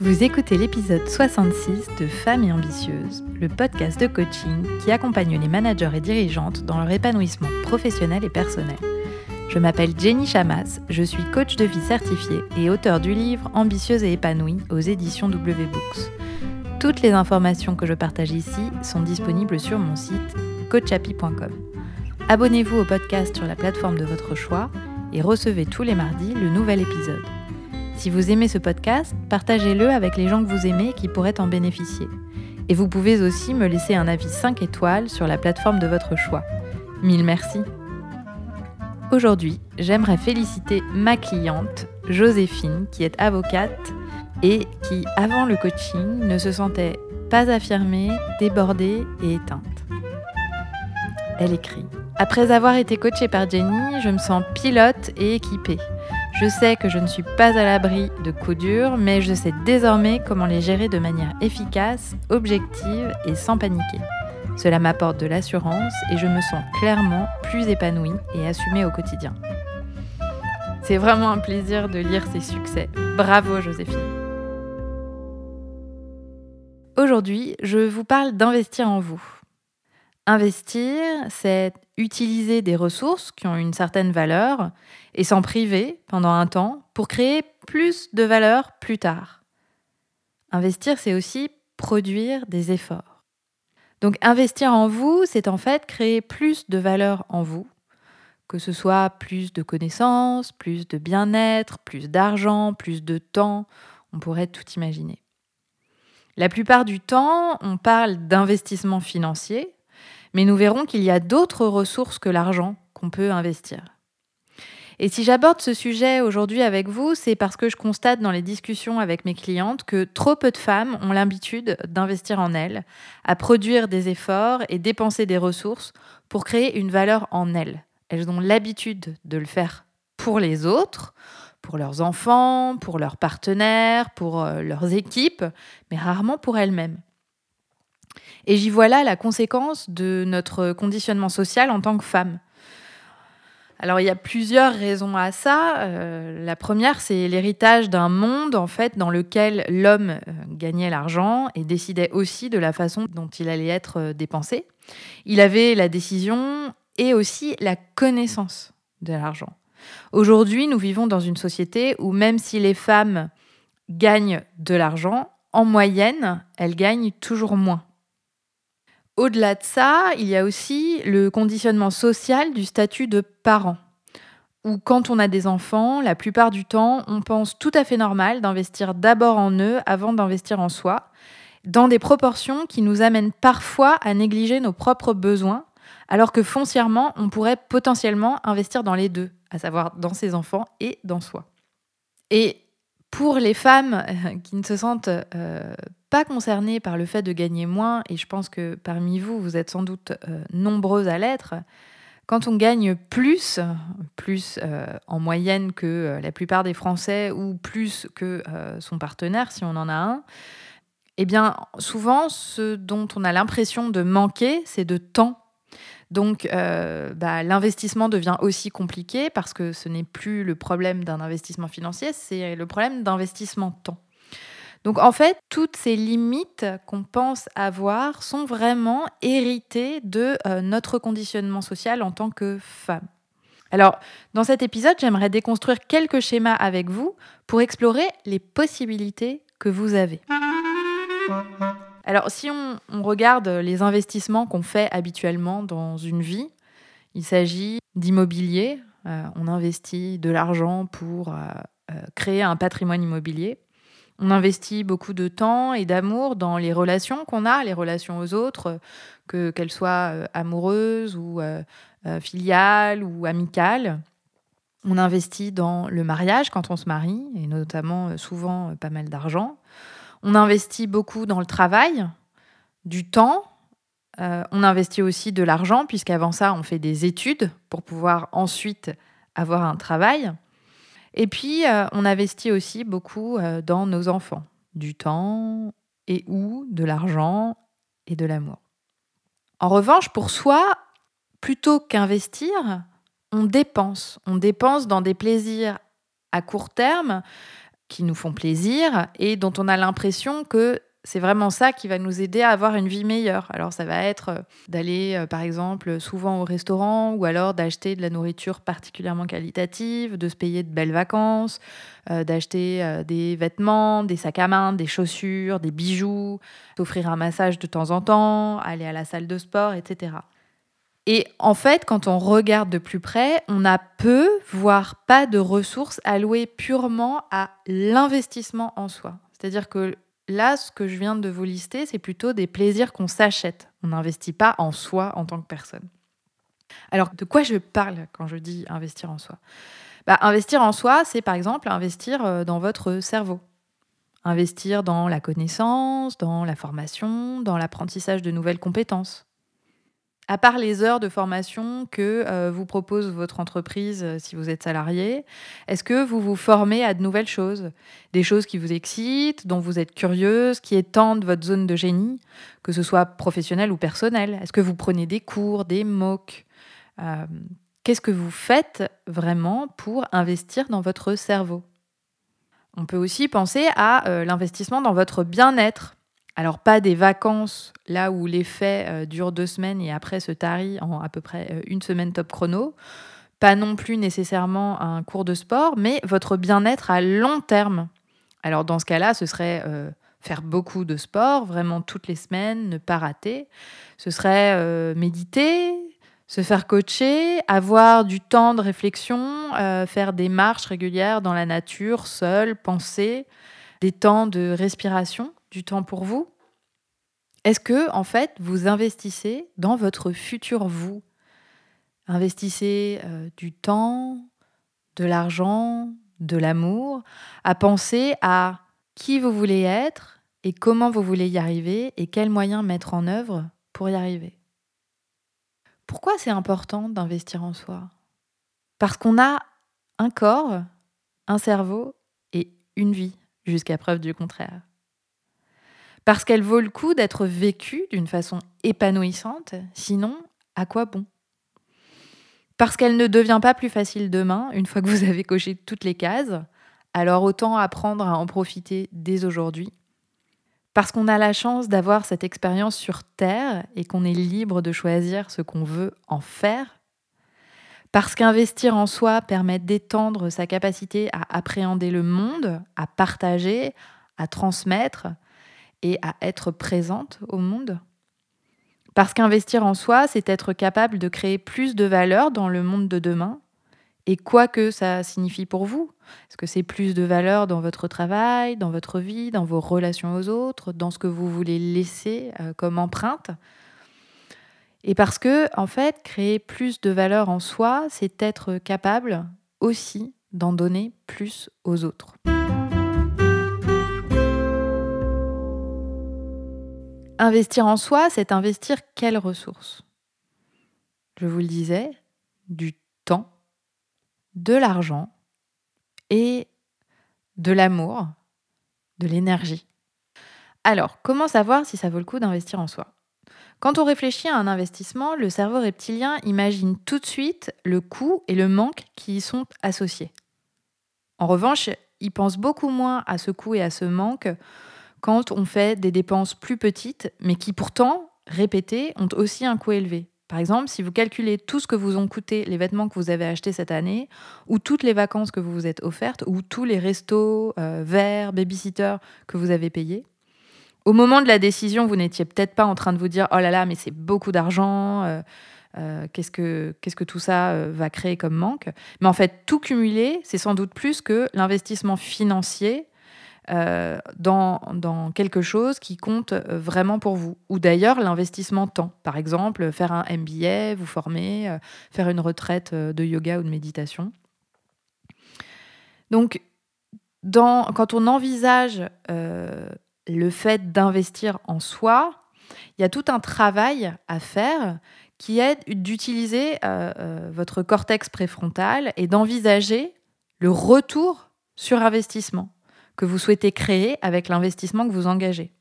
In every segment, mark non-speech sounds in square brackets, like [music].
Vous écoutez l'épisode 66 de Femmes et Ambitieuses, le podcast de coaching qui accompagne les managers et dirigeantes dans leur épanouissement professionnel et personnel. Je m'appelle Jenny Chamas, je suis coach de vie certifiée et auteur du livre Ambitieuse et épanouie aux éditions W Books. Toutes les informations que je partage ici sont disponibles sur mon site coachapi.com. Abonnez-vous au podcast sur la plateforme de votre choix et recevez tous les mardis le nouvel épisode. Si vous aimez ce podcast, partagez-le avec les gens que vous aimez qui pourraient en bénéficier. Et vous pouvez aussi me laisser un avis 5 étoiles sur la plateforme de votre choix. Mille merci. Aujourd'hui, j'aimerais féliciter ma cliente, Joséphine, qui est avocate et qui, avant le coaching, ne se sentait pas affirmée, débordée et éteinte. Elle écrit Après avoir été coachée par Jenny, je me sens pilote et équipée. Je sais que je ne suis pas à l'abri de coups durs, mais je sais désormais comment les gérer de manière efficace, objective et sans paniquer. Cela m'apporte de l'assurance et je me sens clairement plus épanouie et assumée au quotidien. C'est vraiment un plaisir de lire ces succès. Bravo Joséphine. Aujourd'hui, je vous parle d'investir en vous. Investir, c'est utiliser des ressources qui ont une certaine valeur et s'en priver pendant un temps pour créer plus de valeur plus tard. Investir, c'est aussi produire des efforts. Donc investir en vous, c'est en fait créer plus de valeur en vous, que ce soit plus de connaissances, plus de bien-être, plus d'argent, plus de temps, on pourrait tout imaginer. La plupart du temps, on parle d'investissement financier, mais nous verrons qu'il y a d'autres ressources que l'argent qu'on peut investir. Et si j'aborde ce sujet aujourd'hui avec vous, c'est parce que je constate dans les discussions avec mes clientes que trop peu de femmes ont l'habitude d'investir en elles, à produire des efforts et dépenser des ressources pour créer une valeur en elles. Elles ont l'habitude de le faire pour les autres, pour leurs enfants, pour leurs partenaires, pour euh, leurs équipes, mais rarement pour elles-mêmes. Et j'y vois là la conséquence de notre conditionnement social en tant que femme. Alors il y a plusieurs raisons à ça. Euh, la première, c'est l'héritage d'un monde en fait dans lequel l'homme euh, gagnait l'argent et décidait aussi de la façon dont il allait être euh, dépensé. Il avait la décision et aussi la connaissance de l'argent. Aujourd'hui, nous vivons dans une société où même si les femmes gagnent de l'argent, en moyenne, elles gagnent toujours moins. Au-delà de ça, il y a aussi le conditionnement social du statut de parent. Où quand on a des enfants, la plupart du temps, on pense tout à fait normal d'investir d'abord en eux avant d'investir en soi, dans des proportions qui nous amènent parfois à négliger nos propres besoins, alors que foncièrement, on pourrait potentiellement investir dans les deux, à savoir dans ses enfants et dans soi. Pour les femmes euh, qui ne se sentent euh, pas concernées par le fait de gagner moins, et je pense que parmi vous, vous êtes sans doute euh, nombreuses à l'être, quand on gagne plus, plus en moyenne que la plupart des Français ou plus que son partenaire, si on en a un, eh bien, souvent, ce dont on a l'impression de manquer, c'est de temps donc, euh, bah, l'investissement devient aussi compliqué parce que ce n'est plus le problème d'un investissement financier, c'est le problème d'investissement temps. Donc, en fait, toutes ces limites qu'on pense avoir sont vraiment héritées de euh, notre conditionnement social en tant que femme. Alors, dans cet épisode, j'aimerais déconstruire quelques schémas avec vous pour explorer les possibilités que vous avez. Alors, si on, regarde les investissements qu'on fait habituellement dans une vie, il s'agit d'immobilier. Euh, on investit de l'argent pour euh, euh, créer un patrimoine immobilier. On investit beaucoup de temps et d'amour dans les relations qu'on a, les relations aux autres, que, qu'elles soient amoureuses ou filiales ou amicales. On investit dans le mariage quand on se marie, et notamment souvent pas mal d'argent. On investit beaucoup dans le travail, du temps. Euh, on investit aussi de l'argent, puisqu'avant ça, on fait des études pour pouvoir ensuite avoir un travail. Et puis, euh, on investit aussi beaucoup euh, dans nos enfants, du temps et ou de l'argent et de l'amour. En revanche, pour soi, plutôt qu'investir, on dépense. On dépense dans des plaisirs à court terme qui nous font plaisir et dont on a l'impression que c'est vraiment ça qui va nous aider à avoir une vie meilleure. Alors ça va être euh, d'aller euh, par exemple souvent au restaurant ou alors d'acheter de la nourriture particulièrement qualitative, de se payer de belles vacances, euh, d'acheter des vêtements, des sacs à main, des chaussures, des bijoux, d'offrir un massage de temps en temps, aller à la salle de sport, etc. Et en fait, quand on regarde de plus près, on a peu, voire pas de ressources allouées purement à l'investissement en soi. C'est-à-dire que Là, ce que je viens de vous lister, c'est plutôt des plaisirs qu'on s'achète. On n'investit pas en soi en tant que personne. Alors, de quoi je parle quand je dis investir en soi? Bah, Investir en soi, c'est par exemple investir euh, dans votre cerveau. Investir dans la connaissance, dans la formation, dans l'apprentissage de nouvelles compétences à part les heures de formation que euh, vous propose votre entreprise euh, si vous êtes salarié, est-ce que vous vous formez à de nouvelles choses? Des choses qui vous excitent, dont vous êtes curieuse, qui étendent votre zone de génie, que ce soit professionnel ou personnel? Est-ce que vous prenez des cours, des MOOC euh, Qu'est-ce que vous faites vraiment pour investir dans votre cerveau? On peut aussi penser à l'investissement dans votre bien-être. Alors pas des vacances là où l'effet euh, dure deux semaines et après se tarit en à peu près euh, une semaine top chrono. Pas non plus nécessairement un cours de sport, mais votre bien-être à long terme. Alors dans ce cas-là, ce serait euh, faire beaucoup de sport, vraiment toutes les semaines, ne pas rater. Ce serait méditer, se faire coacher, avoir du temps de réflexion, faire des marches régulières dans la nature, seul, penser, des temps de respiration du temps pour vous? Est-ce que, en fait, vous investissez dans votre futur vous? Investissez euh, du temps, de l'argent, de l'amour, à penser à qui vous voulez être et comment vous voulez y arriver et quels moyens mettre en œuvre pour y arriver? Pourquoi c'est important d'investir en soi? Parce qu'on a un corps, un cerveau et une vie, jusqu'à preuve du contraire parce qu'elle vaut le coup d'être vécue d'une façon épanouissante, sinon, à quoi bon? Parce qu'elle ne devient pas plus facile demain, une fois que vous avez coché toutes les cases, alors autant apprendre à en profiter dès aujourd'hui. Parce qu'on a la chance d'avoir cette expérience sur Terre et qu'on est libre de choisir ce qu'on veut en faire. Parce qu'investir en soi permet d'étendre sa capacité à appréhender le monde, à partager, à transmettre, et à être présente au monde. Parce qu'investir en soi, c'est être capable de créer plus de valeur dans le monde de demain. Et quoi que ça signifie pour vous, est-ce que c'est plus de valeur dans votre travail, dans votre vie, dans vos relations aux autres, dans ce que vous voulez laisser euh, comme empreinte? Et parce que, en fait, créer plus de valeur en soi, c'est être capable aussi d'en donner plus aux autres. Investir en soi, c'est investir quelles ressources? Je vous le disais, du temps, de l'argent et de l'amour, de l'énergie. Alors, comment savoir si ça vaut le coup d'investir en soi? Quand on réfléchit à un investissement, le cerveau reptilien imagine tout de suite le coût et le manque qui y sont associés. En revanche, il pense beaucoup moins à ce coût et à ce manque quand on fait des dépenses plus petites, mais qui pourtant, répétées, ont aussi un coût élevé. Par exemple, si vous calculez tout ce que vous ont coûté les vêtements que vous avez achetés cette année, ou toutes les vacances que vous vous êtes offertes, ou tous les restos, euh, verres, babysitters que vous avez payés, au moment de la décision, vous n'étiez peut-être pas en train de vous dire Oh là là, mais c'est beaucoup d'argent, euh, euh, qu'est-ce, que, qu'est-ce que tout ça va créer comme manque? Mais en fait, tout cumulé, c'est sans doute plus que l'investissement financier euh, dans, quelque chose qui compte euh, vraiment pour vous. Ou d'ailleurs l'investissement temps. Par exemple, faire un MBA, vous former, euh, faire une retraite de yoga ou de méditation. Donc, quand on envisage le fait d'investir en soi, il y a tout un travail à faire qui est d'utiliser votre cortex préfrontal et d'envisager le retour sur investissement que vous souhaitez créer avec l'investissement que vous engagez.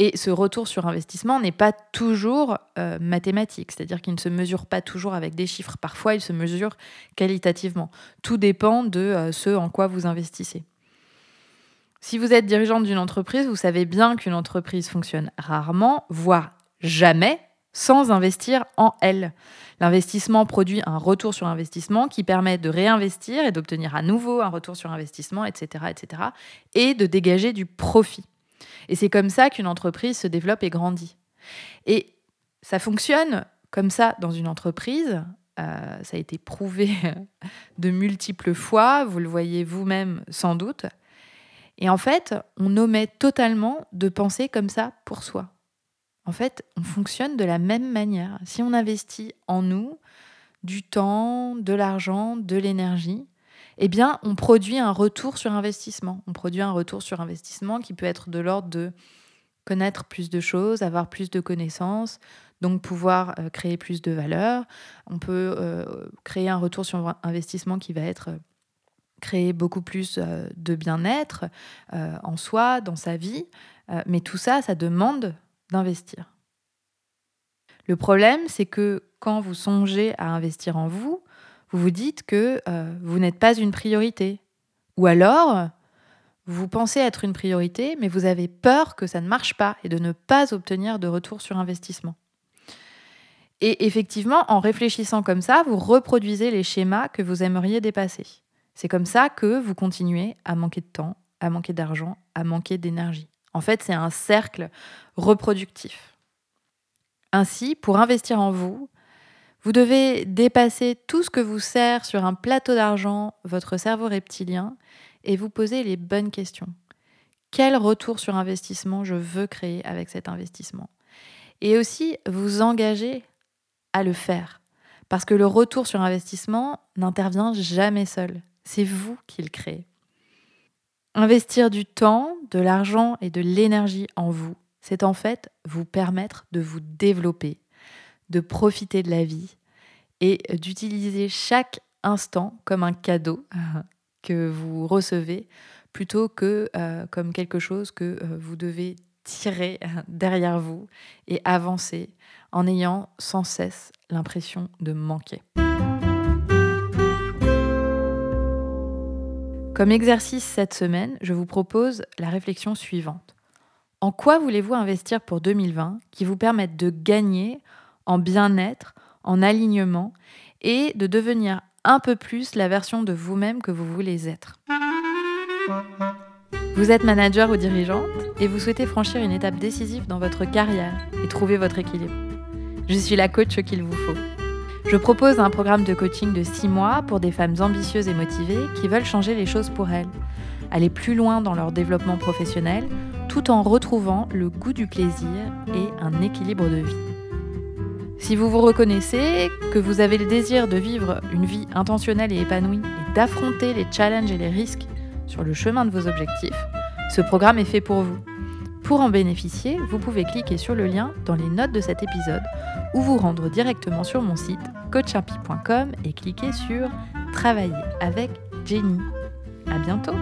Et ce retour sur investissement n'est pas toujours euh, mathématique, c'est-à-dire qu'il ne se mesure pas toujours avec des chiffres. Parfois, il se mesure qualitativement. Tout dépend de euh, ce en quoi vous investissez. Si vous êtes dirigeante d'une entreprise, vous savez bien qu'une entreprise fonctionne rarement, voire jamais, sans investir en elle. L'investissement produit un retour sur investissement qui permet de réinvestir et d'obtenir à nouveau un retour sur investissement, etc., etc., et de dégager du profit. Et c'est comme ça qu'une entreprise se développe et grandit. Et ça fonctionne comme ça dans une entreprise. Euh, ça a été prouvé [laughs] de multiples fois, vous le voyez vous-même sans doute. Et en fait, on omet totalement de penser comme ça pour soi. En fait, on fonctionne de la même manière. Si on investit en nous du temps, de l'argent, de l'énergie, eh bien, on produit un retour sur investissement. On produit un retour sur investissement qui peut être de l'ordre de connaître plus de choses, avoir plus de connaissances, donc pouvoir euh, créer plus de valeur. On peut euh, créer un retour sur investissement qui va être euh, créer beaucoup plus de bien-être en soi, dans sa vie. mais tout ça, ça demande d'investir. Le problème, c'est que quand vous songez à investir en vous, vous vous dites que vous n'êtes pas une priorité. Ou alors, vous pensez être une priorité, mais vous avez peur que ça ne marche pas et de ne pas obtenir de retour sur investissement. Et effectivement, en réfléchissant comme ça, vous reproduisez les schémas que vous aimeriez dépasser. C'est comme ça que vous continuez à manquer de temps, à manquer d'argent, à manquer d'énergie. En fait, c'est un cercle reproductif. Ainsi, pour investir en vous, vous devez dépasser tout ce que vous sert sur un plateau d'argent, votre cerveau reptilien, et vous poser les bonnes questions. Quel retour sur investissement je veux créer avec cet investissement? Et aussi vous engager à le faire. Parce que le retour sur investissement n'intervient jamais seul. C'est vous qui le créez. Investir du temps, de l'argent et de l'énergie en vous, c'est en fait vous permettre de vous développer, de profiter de la vie et d'utiliser chaque instant comme un cadeau [laughs] que vous recevez plutôt que euh, comme quelque chose que euh, vous devez tirer [laughs] derrière vous et avancer en ayant sans cesse l'impression de manquer. Comme exercice cette semaine, je vous propose la réflexion suivante. En quoi voulez-vous investir pour 2020 qui vous permette de gagner en bien-être, en alignement et de devenir un peu plus la version de vous-même que vous voulez être? Vous êtes manager ou dirigeante et vous souhaitez franchir une étape décisive dans votre carrière et trouver votre équilibre. Je suis la coach qu'il vous faut. Je propose un programme de coaching de 6 mois pour des femmes ambitieuses et motivées qui veulent changer les choses pour elles, aller plus loin dans leur développement professionnel, tout en retrouvant le goût du plaisir et un équilibre de vie. Si vous vous reconnaissez, que vous avez le désir de vivre une vie intentionnelle et épanouie et d'affronter les challenges et les risques sur le chemin de vos objectifs, ce programme est fait pour vous. Pour en bénéficier, vous pouvez cliquer sur le lien dans les notes de cet épisode ou vous rendre directement sur mon site coachhappy.com et cliquer sur Travailler avec Jenny. À bientôt!